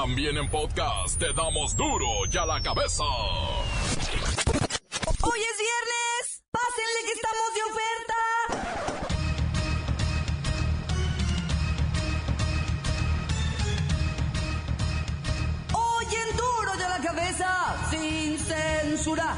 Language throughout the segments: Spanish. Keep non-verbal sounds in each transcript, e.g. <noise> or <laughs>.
También en podcast te damos duro y a la cabeza. Hoy es viernes. Pásenle que estamos de oferta. Hoy en duro y a la cabeza. Sin censura.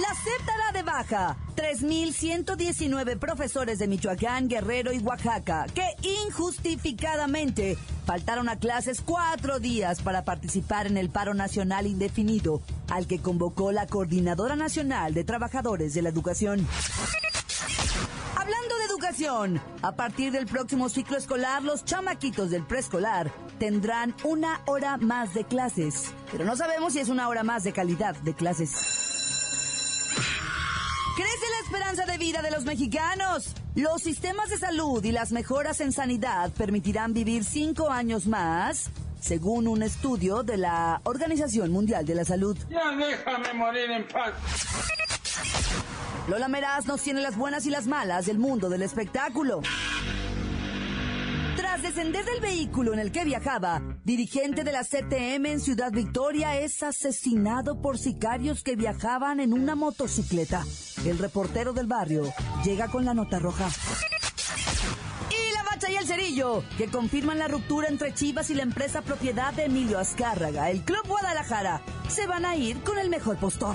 La SEP dará de baja 3.119 profesores de Michoacán, Guerrero y Oaxaca que injustificadamente faltaron a clases cuatro días para participar en el paro nacional indefinido al que convocó la Coordinadora Nacional de Trabajadores de la Educación. Hablando de educación, a partir del próximo ciclo escolar, los chamaquitos del preescolar tendrán una hora más de clases, pero no sabemos si es una hora más de calidad de clases. Esperanza de vida de los mexicanos. Los sistemas de salud y las mejoras en sanidad permitirán vivir cinco años más, según un estudio de la Organización Mundial de la Salud. Ya déjame morir en paz. Lola Meraz nos tiene las buenas y las malas del mundo del espectáculo. Tras descender del vehículo en el que viajaba, dirigente de la CTM en Ciudad Victoria es asesinado por sicarios que viajaban en una motocicleta. El reportero del barrio llega con la nota roja. Y la bacha y el cerillo, que confirman la ruptura entre Chivas y la empresa propiedad de Emilio Azcárraga, el Club Guadalajara, se van a ir con el mejor postor.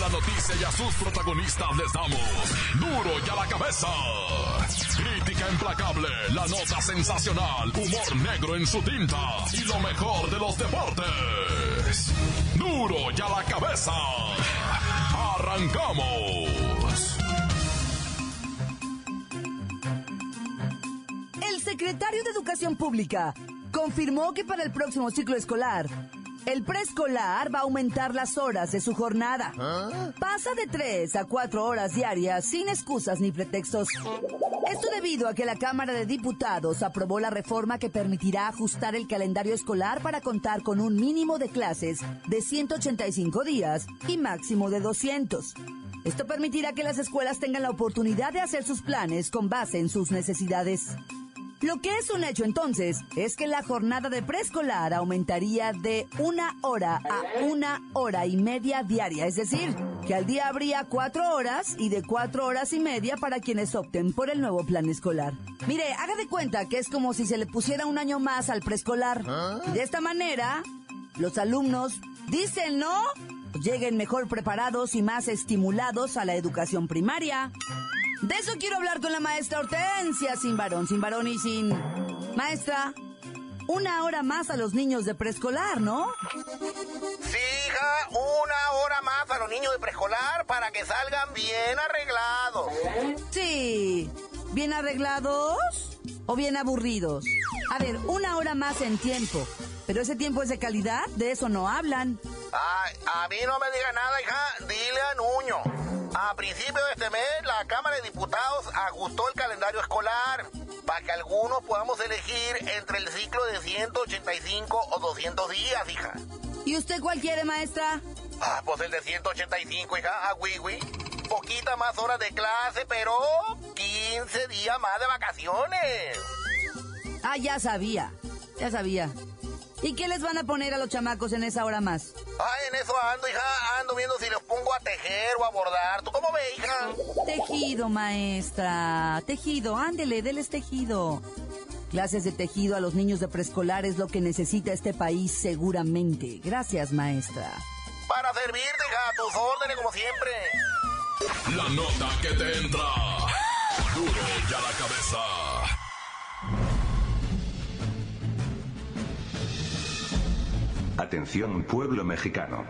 La noticia y a sus protagonistas les damos duro y a la cabeza. Crítica implacable, la nota sensacional, humor negro en su tinta y lo mejor de los deportes. Duro y a la cabeza. Arrancamos. El secretario de Educación Pública confirmó que para el próximo ciclo escolar, el preescolar va a aumentar las horas de su jornada. Pasa de 3 a 4 horas diarias sin excusas ni pretextos. Esto debido a que la Cámara de Diputados aprobó la reforma que permitirá ajustar el calendario escolar para contar con un mínimo de clases de 185 días y máximo de 200. Esto permitirá que las escuelas tengan la oportunidad de hacer sus planes con base en sus necesidades. Lo que es un hecho entonces es que la jornada de preescolar aumentaría de una hora a una hora y media diaria, es decir, que al día habría cuatro horas y de cuatro horas y media para quienes opten por el nuevo plan escolar. Mire, haga de cuenta que es como si se le pusiera un año más al preescolar. Y de esta manera, los alumnos dicen no, lleguen mejor preparados y más estimulados a la educación primaria. De eso quiero hablar con la maestra Hortensia, sin varón, sin varón y sin... Maestra, una hora más a los niños de preescolar, ¿no? Sí, hija, una hora más a los niños de preescolar para que salgan bien arreglados. Sí. ¿Bien arreglados o bien aburridos? A ver, una hora más en tiempo. ¿Pero ese tiempo es de calidad? De eso no hablan. Ay, a mí no me diga nada, hija, dile a Nuño. A principio de este mes, la Cámara de Diputados ajustó el calendario escolar para que algunos podamos elegir entre el ciclo de 185 o 200 días, hija. ¿Y usted cuál quiere, maestra? Ah, pues el de 185, hija, a Wiwi. Poquita más horas de clase, pero 15 días más de vacaciones. Ah, ya sabía. Ya sabía. ¿Y qué les van a poner a los chamacos en esa hora más? Ay, en eso ando, hija. Ando viendo si los pongo a tejer o a bordar. ¿Tú cómo ves, hija? Tejido, maestra. Tejido. Ándele, déles tejido. Clases de tejido a los niños de preescolar es lo que necesita este país seguramente. Gracias, maestra. Para servirte, hija, a tus órdenes como siempre. La nota que te entra. Duro y a la cabeza. Atención pueblo mexicano.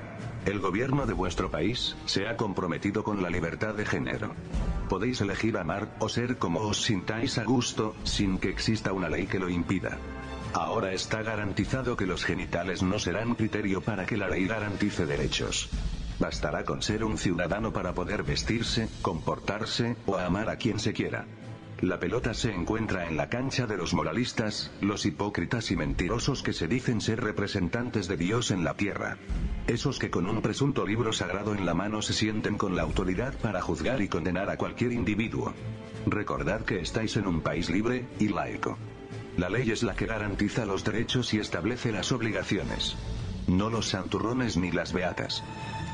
El gobierno de vuestro país se ha comprometido con la libertad de género. Podéis elegir amar o ser como os sintáis a gusto, sin que exista una ley que lo impida. Ahora está garantizado que los genitales no serán criterio para que la ley garantice derechos. Bastará con ser un ciudadano para poder vestirse, comportarse o amar a quien se quiera. La pelota se encuentra en la cancha de los moralistas, los hipócritas y mentirosos que se dicen ser representantes de Dios en la tierra. Esos que con un presunto libro sagrado en la mano se sienten con la autoridad para juzgar y condenar a cualquier individuo. Recordad que estáis en un país libre y laico. La ley es la que garantiza los derechos y establece las obligaciones. No los santurrones ni las beatas.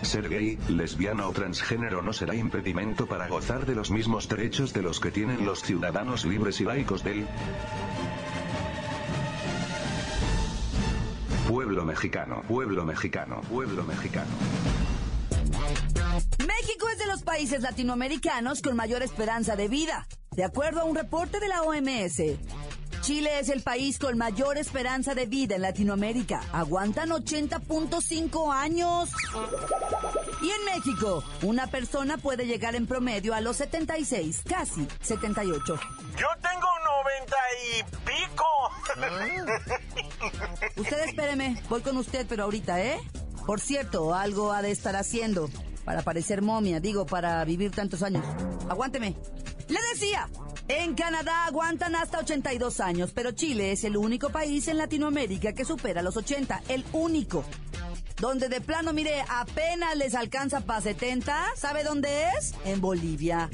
Ser gay, lesbiana o transgénero no será impedimento para gozar de los mismos derechos de los que tienen los ciudadanos libres y laicos del pueblo mexicano, pueblo mexicano, pueblo mexicano. México es de los países latinoamericanos con mayor esperanza de vida, de acuerdo a un reporte de la OMS. Chile es el país con mayor esperanza de vida en Latinoamérica. Aguantan 80.5 años. Y en México, una persona puede llegar en promedio a los 76, casi 78. Yo tengo 90 y pico. <laughs> Usted espéreme, voy con usted, pero ahorita, ¿eh? Por cierto, algo ha de estar haciendo para parecer momia, digo, para vivir tantos años. Aguánteme. Le decía, en Canadá aguantan hasta 82 años, pero Chile es el único país en Latinoamérica que supera los 80, el único. Donde de plano, mire, apenas les alcanza para 70, ¿sabe dónde es? En Bolivia.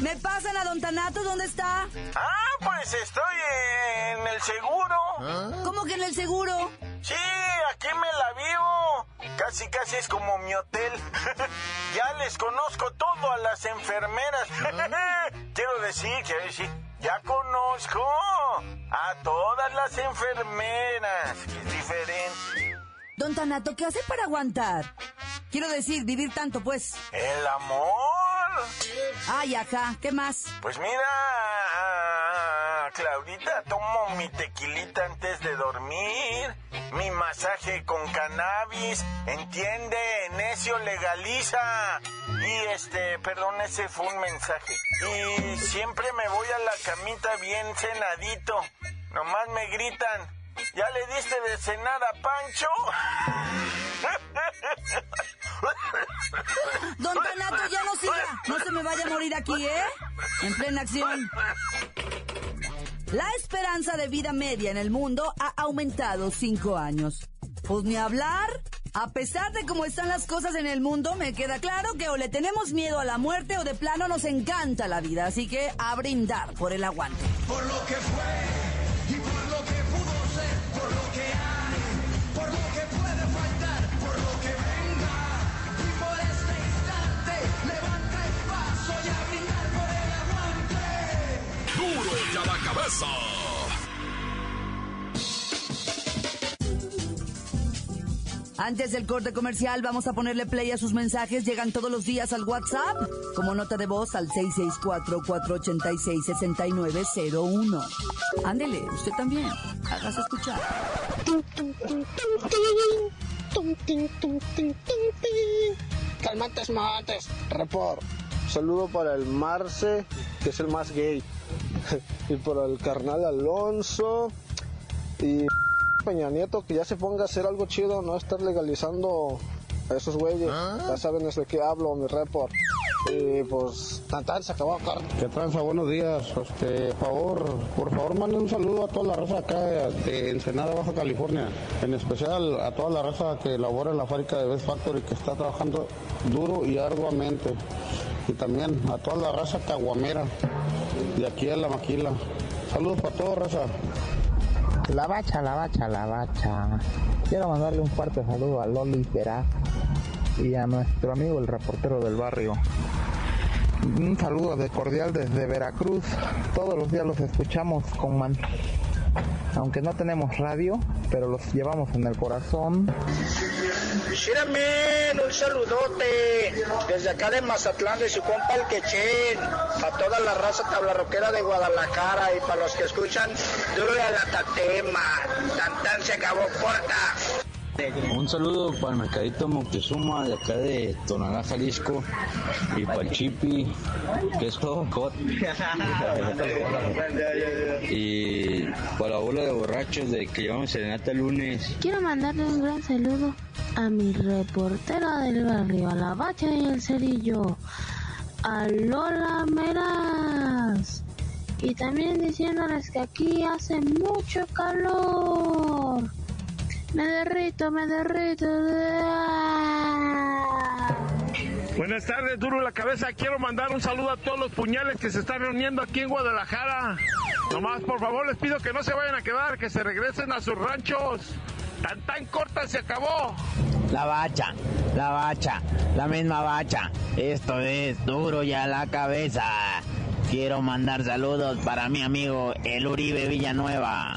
¿Me pasan a Don Tanato? ¿Dónde está? Ah, pues estoy en el seguro. ¿Cómo que en el seguro? Sí, aquí me la vivo. Casi, casi es como mi hotel. <laughs> ya les conozco todo a las enfermeras. <laughs> quiero decir, quiero decir, ya conozco a todas las enfermeras. Es diferente. Don Tanato, ¿qué hace para aguantar? Quiero decir, vivir tanto, pues. El amor. Ay, acá, ¿qué más? Pues mira, Claudita, tomo mi tequilita masaje con cannabis, entiende, necio legaliza. Y este, perdón, ese fue un mensaje. Y siempre me voy a la camita bien cenadito. Nomás me gritan, ¿ya le diste de cenar a Pancho? <laughs> Don Tanato, ya no siga. No se me vaya a morir aquí, ¿eh? En plena acción. La esperanza de vida media en el mundo ha aumentado cinco años. Pues ni hablar. A pesar de cómo están las cosas en el mundo, me queda claro que o le tenemos miedo a la muerte o de plano nos encanta la vida. Así que a brindar por el aguante. Por lo que fue Antes del corte comercial, vamos a ponerle play a sus mensajes. Llegan todos los días al WhatsApp como nota de voz al 664-486-6901. Ándele, usted también. Hágase escuchar. Calmantes mates, report. Saludo para el Marce, que es el más gay. <laughs> y para el carnal Alonso. Y Peña Nieto, que ya se ponga a hacer algo chido, no estar legalizando a esos güeyes. Ya saben de qué hablo, mi report. Y pues, tan tan, se acabó carne. ¿Qué tranza? Buenos días. Este, favor, por favor, manden un saludo a toda la raza acá de Ensenada, Baja California. En especial a toda la raza que labora en la fábrica de Best Factory, que está trabajando duro y arduamente. Y también a toda la raza caguamera de aquí a la maquila. Saludos para toda raza. La bacha, la bacha, la bacha. Quiero mandarle un fuerte saludo a Loli Verá y a nuestro amigo el reportero del barrio. Un saludo de cordial desde Veracruz. Todos los días los escuchamos con man. Aunque no tenemos radio, pero los llevamos en el corazón. Shiramen, un saludote desde acá de Mazatlán de su compa el Quechén, a toda la raza tablarroquera de Guadalajara y para los que escuchan, duro a la tatema, tan tan se acabó corta. Un saludo para el Mercadito Moctezuma de acá de Tonalá, Jalisco y para el Chipi, que es todo hot. <laughs> y para la bola de borrachos de que llevamos serenata el lunes. Quiero mandarle un gran saludo a mi reportera del barrio, a la bacha y el cerillo, a Lola Meras. Y también diciéndoles que aquí hace mucho calor. Me derrito, me derrito. Buenas tardes, Duro la Cabeza. Quiero mandar un saludo a todos los puñales que se están reuniendo aquí en Guadalajara. Nomás, por favor, les pido que no se vayan a quedar, que se regresen a sus ranchos. Tan tan corta se acabó. La bacha, la bacha, la misma bacha. Esto es Duro y a la Cabeza. Quiero mandar saludos para mi amigo El Uribe Villanueva.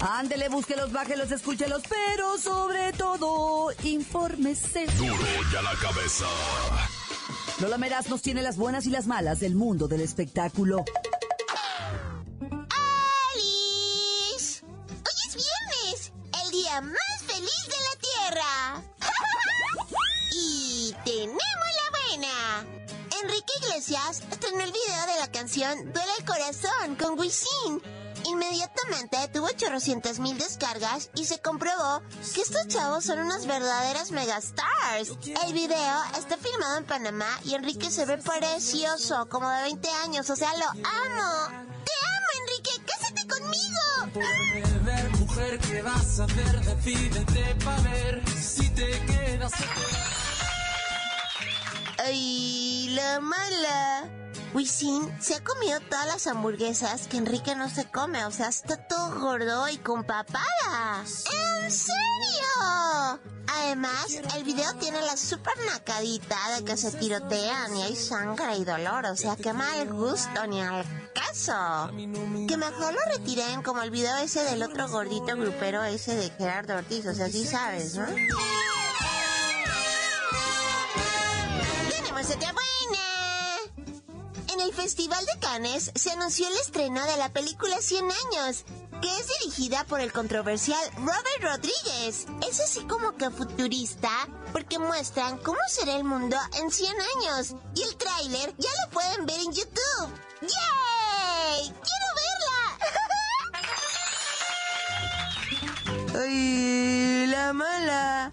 Ándele, búsquelos, bájelos, escúchelos, pero sobre todo, infórmese. Duro y a la cabeza. Lola Meraz nos tiene las buenas y las malas del mundo del espectáculo. ¡Alice! Hoy es viernes, el día más feliz de la Tierra. <laughs> y tenemos la buena. Enrique Iglesias estrenó el video de la canción Duele el Corazón con Wisin. Inmediatamente tuvo 800 mil descargas y se comprobó que estos chavos son unas verdaderas megastars. El video está filmado en Panamá y Enrique se ve precioso, como de 20 años, o sea, lo amo. ¡Te amo, Enrique! ¡Cásate conmigo! ¡Ay, la mala! Wisin se ha comido todas las hamburguesas que Enrique no se come, o sea, está todo gordo y con papada. ¿En serio? Además, el video tiene la super nacadita de que se tirotean y hay sangre y dolor, o sea, qué mal gusto ni al caso. Que mejor lo retiren como el video ese del otro gordito grupero ese de Gerardo Ortiz, o sea, sí sabes, ¿no? ¡Tenemos otra buena! El Festival de Cannes se anunció el estreno de la película 100 años, que es dirigida por el controversial Robert Rodríguez. Es así como que futurista, porque muestran cómo será el mundo en 100 años. Y el tráiler ya lo pueden ver en YouTube. ¡Yay! ¡Quiero verla! <laughs> ¡Ay, la mala!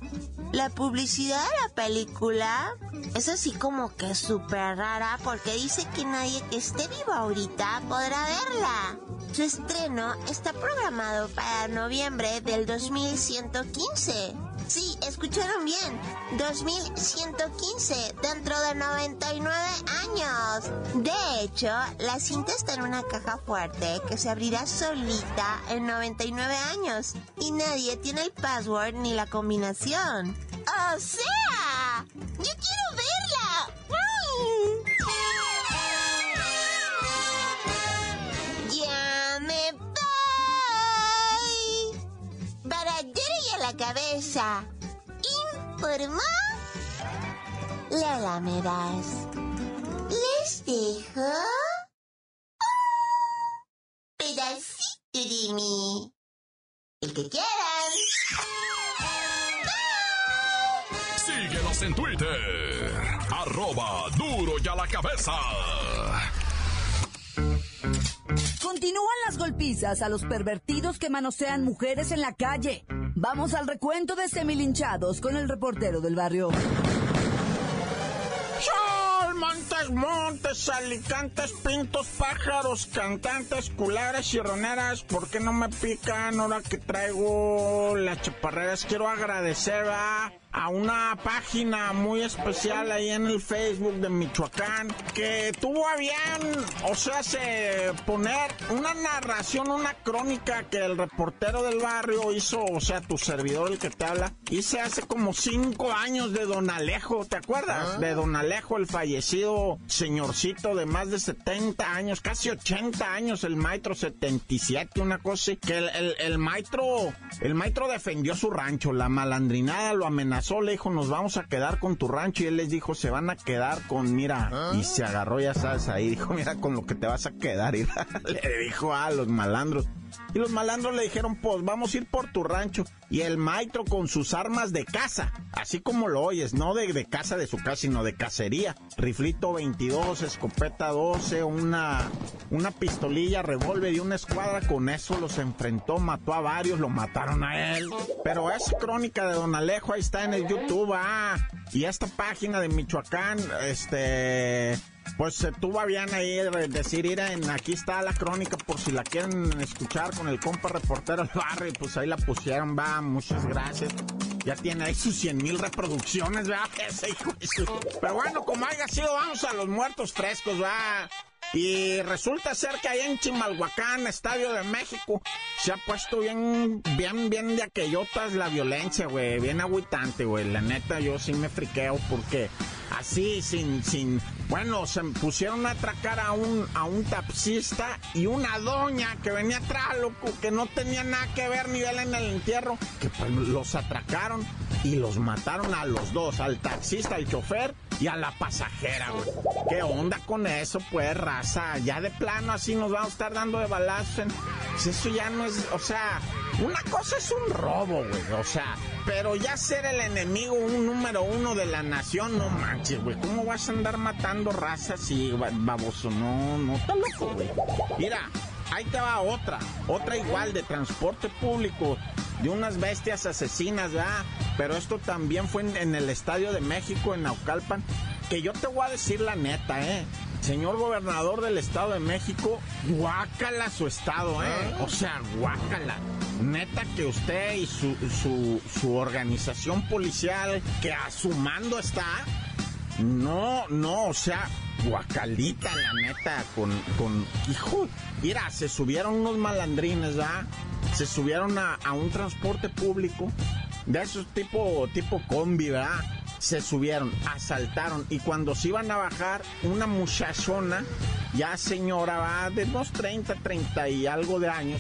La publicidad de la película es así como que súper rara porque dice que nadie que esté vivo ahorita podrá verla. Su estreno está programado para noviembre del 2115. Escucharon bien. 2115, dentro de 99 años. De hecho, la cinta está en una caja fuerte que se abrirá solita en 99 años. Y nadie tiene el password ni la combinación. ¡O sea! ¡Yo quiero verla! ¡Ya me voy! A la cabeza. Informó Lola Meraz. Les dejo un pedacito de mí. El que quieran. Síguenos en Twitter. Arroba duro y a la cabeza. Continúan las golpizas a los pervertidos que manosean mujeres en la calle. Vamos al recuento de semilinchados con el reportero del barrio. Sol, montes, montes, alicantes, pintos, pájaros, cantantes, culebras y roneras, ¿por qué no me pican ahora que traigo las chaparreras? Quiero agradecer ¿verdad? A una página muy especial ahí en el Facebook de Michoacán que tuvo a bien, o sea, se poner una narración, una crónica que el reportero del barrio hizo, o sea, tu servidor el que te habla, hice hace como cinco años de Don Alejo, ¿te acuerdas? De Don Alejo, el fallecido señorcito de más de 70 años, casi 80 años, el maestro 77, una cosa así, que el, el, el maestro, el maestro defendió su rancho, la malandrinada lo amenazó le dijo, nos vamos a quedar con tu rancho. Y él les dijo, se van a quedar con, mira. Y se agarró, ya sabes, ahí dijo, mira, con lo que te vas a quedar. Y <laughs> le dijo a los malandros. Y los malandros le dijeron, pues vamos a ir por tu rancho. Y el maestro con sus armas de caza, así como lo oyes, no de, de casa de su casa, sino de cacería. Riflito 22, escopeta 12, una, una pistolilla, revólver y una escuadra. Con eso los enfrentó, mató a varios, lo mataron a él. Pero es crónica de Don Alejo, ahí está en el YouTube, ah. Y esta página de Michoacán, este pues se tuvo bien ahí de decir, miren, aquí está la crónica por si la quieren escuchar con el compa reportero del barrio, pues ahí la pusieron, va, muchas gracias. Ya tiene ahí sus 100 mil reproducciones, va, <laughs> ese hijo Pero bueno, como haya sido, vamos a los muertos frescos, va. Y resulta ser que ahí en Chimalhuacán, Estadio de México, se ha puesto bien, bien, bien de aquellotas la violencia, güey. Bien agüitante, güey. La neta, yo sí me friqueo porque así, sin, sin, bueno, se pusieron a atracar a un, a un taxista y una doña que venía atrás, loco, que no tenía nada que ver ni ver en el entierro, que pues los atracaron y los mataron a los dos, al taxista, al chofer y a la pasajera, güey. ¿Qué onda con eso, pues, raza? Ya de plano así nos vamos a estar dando de balazos. en- Pues Eso ya no es, o sea, una cosa es un robo, güey, o sea, pero ya ser el enemigo, un número uno de la nación, no manches, güey. ¿Cómo vas a andar matando raza así, ba- baboso? No, no, está loco, güey. Mira, ahí te va otra, otra igual de transporte público, de unas bestias asesinas, ¿verdad? Pero esto también fue en, en el Estadio de México, en Naucalpan, que yo te voy a decir la neta, ¿eh? Señor gobernador del Estado de México, guácala su estado, ¿eh? O sea, guácala. Neta que usted y su, su, su organización policial, que a su mando está, no, no, o sea, guacalita, la neta, con, con, hijo, mira, se subieron unos malandrines, ¿verdad? Se subieron a, a un transporte público, de esos tipo, tipo combi, ¿verdad? Se subieron, asaltaron, y cuando se iban a bajar, una muchachona, ya señora, va de unos 30, 30 y algo de años,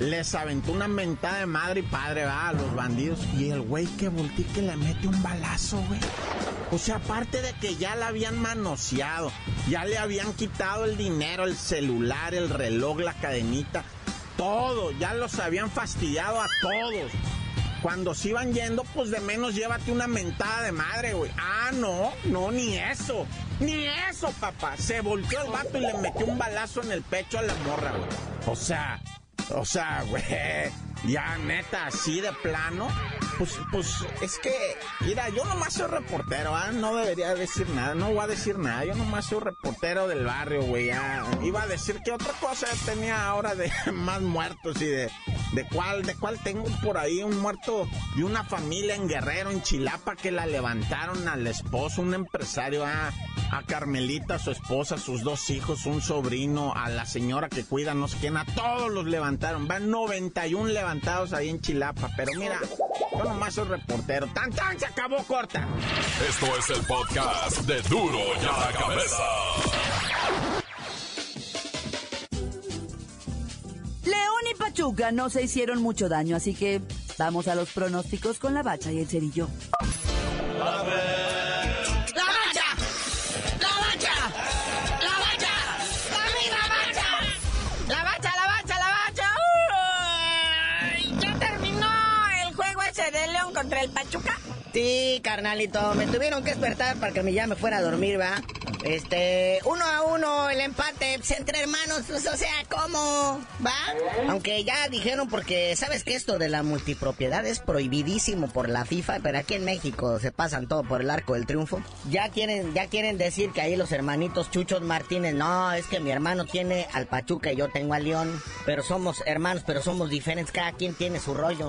les aventó una mentada de madre y padre, va, a los bandidos. Y el güey que voltea y que le mete un balazo, güey. O sea, aparte de que ya la habían manoseado, ya le habían quitado el dinero, el celular, el reloj, la cadenita, todo, ya los habían fastidiado a todos. Cuando se iban yendo, pues de menos llévate una mentada de madre, güey. Ah, no, no, ni eso. Ni eso, papá. Se volteó el vato y le metió un balazo en el pecho a la morra, güey. O sea, o sea, <laughs> güey. Ya neta, así de plano. Pues, pues, es que, mira, yo nomás soy reportero, ¿ah? No debería decir nada, no voy a decir nada. Yo nomás soy reportero del barrio, güey. ya. Iba a decir que otra cosa tenía ahora de <laughs> más muertos y de, de cuál, de cuál tengo por ahí un muerto y una familia en Guerrero, en Chilapa, que la levantaron al esposo, un empresario, a, a Carmelita, su esposa, sus dos hijos, un sobrino, a la señora que cuida, no sé quién, a todos los levantaron. Van 91 levantados ahí en Chilapa, pero mira, yo nomás soy reportero. ¡Tan, tan! Se acabó corta. Esto es el podcast de Duro y a la Cabeza. No se hicieron mucho daño, así que vamos a los pronósticos con la bacha y el cerillo. ¡La Sí, carnalito, me tuvieron que despertar para que ya me fuera a dormir, ¿va? Este, uno a uno el empate pues, entre hermanos, pues, o sea, ¿cómo? ¿Va? Aunque ya dijeron porque, ¿sabes que esto de la multipropiedad es prohibidísimo por la FIFA? Pero aquí en México se pasan todo por el arco del triunfo. Ya quieren, ya quieren decir que ahí los hermanitos Chuchos Martínez, no, es que mi hermano tiene al Pachuca y yo tengo al León. Pero somos hermanos, pero somos diferentes, cada quien tiene su rollo.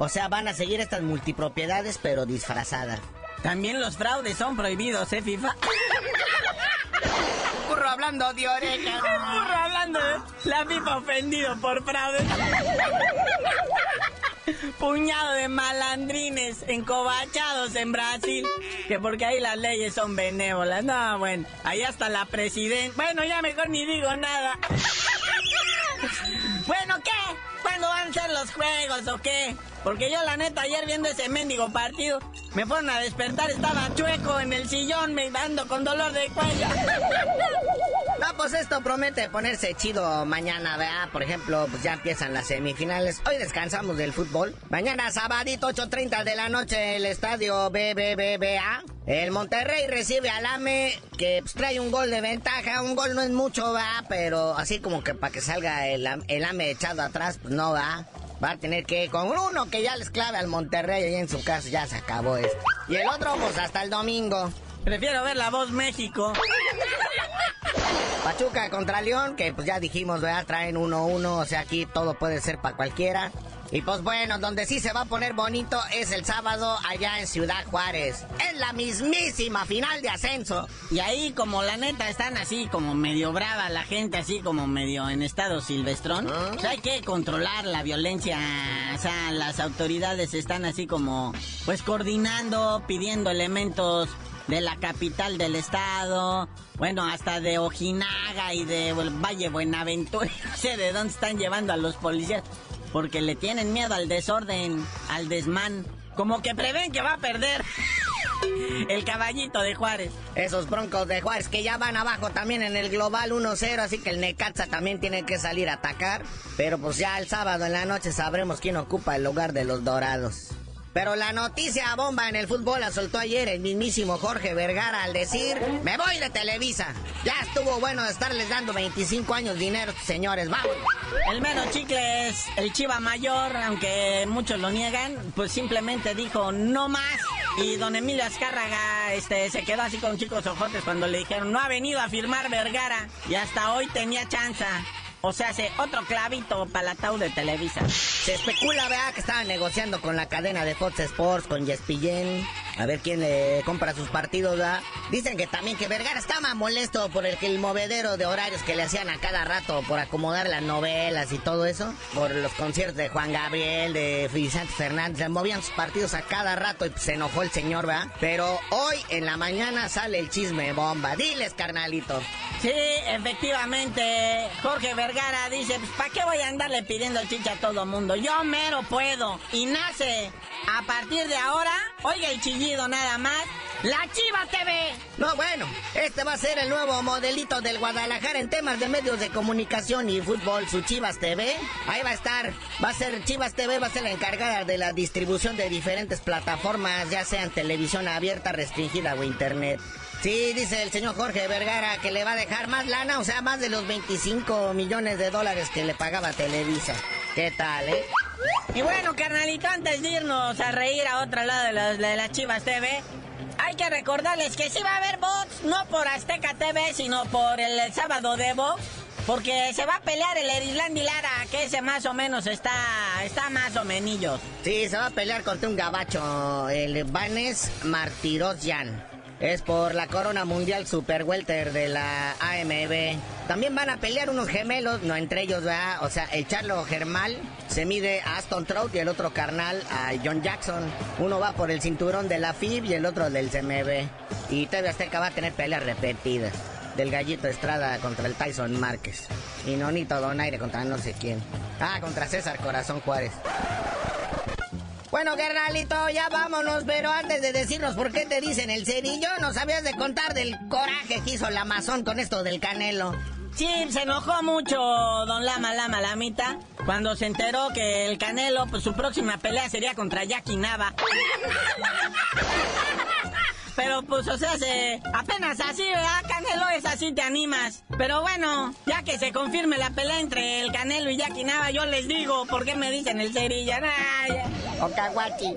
O sea, van a seguir estas multipropiedades, pero disfrazadas. También los fraudes son prohibidos, ¿eh, FIFA? <laughs> Curro hablando de oreja. Burro hablando de la FIFA ofendido por fraudes. Puñado de malandrines encobachados en Brasil. Que porque ahí las leyes son benévolas. No, bueno, ahí hasta la presidenta. Bueno, ya mejor ni digo nada. <laughs> Bueno, ¿qué? ¿Cuándo van a ser los juegos o qué? Porque yo la neta ayer viendo ese mendigo partido, me fueron a despertar, estaba chueco en el sillón, me dando con dolor de cuello. <laughs> No, pues esto promete ponerse chido mañana, ¿verdad? Por ejemplo, pues ya empiezan las semifinales. Hoy descansamos del fútbol. Mañana, sabadito, 8.30 de la noche, el estadio BBBBA. El Monterrey recibe al AME, que pues, trae un gol de ventaja. Un gol no es mucho, va, pero así como que para que salga el, el AME echado atrás, pues no va. Va a tener que ir con uno que ya les clave al Monterrey ahí en su casa, ya se acabó esto. Y el otro, pues hasta el domingo. Prefiero ver la voz México. Pachuca contra León, que pues ya dijimos, ¿verdad? Traen 1-1, o sea, aquí todo puede ser para cualquiera. Y pues bueno, donde sí se va a poner bonito es el sábado allá en Ciudad Juárez. Es la mismísima final de ascenso. Y ahí como la neta están así como medio brava la gente, así como medio en estado silvestrón. ¿Ah? O sea, hay que controlar la violencia. O sea, las autoridades están así como pues coordinando, pidiendo elementos de la capital del estado. Bueno, hasta de Ojinaga y de Valle Buenaventura. <laughs> No sé de dónde están llevando a los policías. Porque le tienen miedo al desorden, al desmán. Como que prevén que va a perder. <laughs> El caballito de Juárez. Esos broncos de Juárez que ya van abajo también en el global 1-0, así que el Necaxa también tiene que salir a atacar. Pero pues ya el sábado en la noche sabremos quién ocupa el lugar de los dorados. Pero la noticia bomba en el fútbol la soltó ayer el mismísimo Jorge Vergara al decir, me voy de Televisa. Ya estuvo bueno de estarles dando 25 años dinero, señores, vamos. El mero chicle es el Chiva Mayor, aunque muchos lo niegan, pues simplemente dijo no más. Y don Emilio Azcárraga este, se quedó así con chicos ojotes cuando le dijeron no ha venido a firmar Vergara. Y hasta hoy tenía chanza. O sea, hace otro clavito para el ataúd de Televisa. Se especula, vea, que estaban negociando con la cadena de Fox Sports, con Yespillén, a ver quién le compra sus partidos, ¿verdad? Dicen que también que Vergara estaba molesto por el, que el movedero de horarios que le hacían a cada rato por acomodar las novelas y todo eso, por los conciertos de Juan Gabriel, de Vicente Fernández, le movían sus partidos a cada rato y se enojó el señor, ¿verdad? Pero hoy en la mañana sale el chisme bomba. Diles, carnalito. Sí, efectivamente, Jorge Vergara dice, pues ¿para qué voy a andarle pidiendo chicha a todo mundo? Yo mero puedo. Y nace, a partir de ahora, oiga el chillido nada más, la Chiva TV. No, bueno, este va a ser el nuevo modelito del Guadalajara en temas de medios de comunicación y fútbol, su Chivas TV. Ahí va a estar, va a ser Chivas TV, va a ser la encargada de la distribución de diferentes plataformas, ya sean televisión abierta, restringida o internet. Sí, dice el señor Jorge Vergara que le va a dejar más lana, o sea, más de los 25 millones de dólares que le pagaba Televisa. ¿Qué tal, eh? Y bueno, carnalito, antes de irnos a reír a otro lado de, los, de las Chivas TV, hay que recordarles que sí va a haber box, no por Azteca TV, sino por el, sábado de box. Porque se va a pelear el Erislandi Lara, que ese más o menos está, está más o menillos. Sí, se va a pelear contra un gabacho, el Vanes Martirosyan. Es por la corona mundial super welter de la AMB. También van a pelear unos gemelos, no entre ellos, ¿verdad? O sea, el Charlo Germal se mide a Aston Trout y el otro carnal a John Jackson. Uno va por el cinturón de la FIB y el otro del CMB. Y TV Azteca va a tener peleas repetidas. Del Gallito Estrada contra el Tyson Márquez. Y Nonito Donaire contra no sé quién. Ah, contra César Corazón Juárez. Bueno, carnalito, ya vámonos, pero antes de decirnos por qué te dicen el cerillo, nos habías de contar del coraje que hizo la Amazon con esto del canelo. Sí, se enojó mucho don Lama Lama Lamita cuando se enteró que el Canelo, pues su próxima pelea sería contra Jackie Nava. <laughs> Pero pues, o sea, se, apenas así, ¿verdad? Canelo es así, te animas. Pero bueno, ya que se confirme la pelea entre el Canelo y Jackie Nava, yo les digo, ¿por qué me dicen el cerilla? Ay, Okawachi.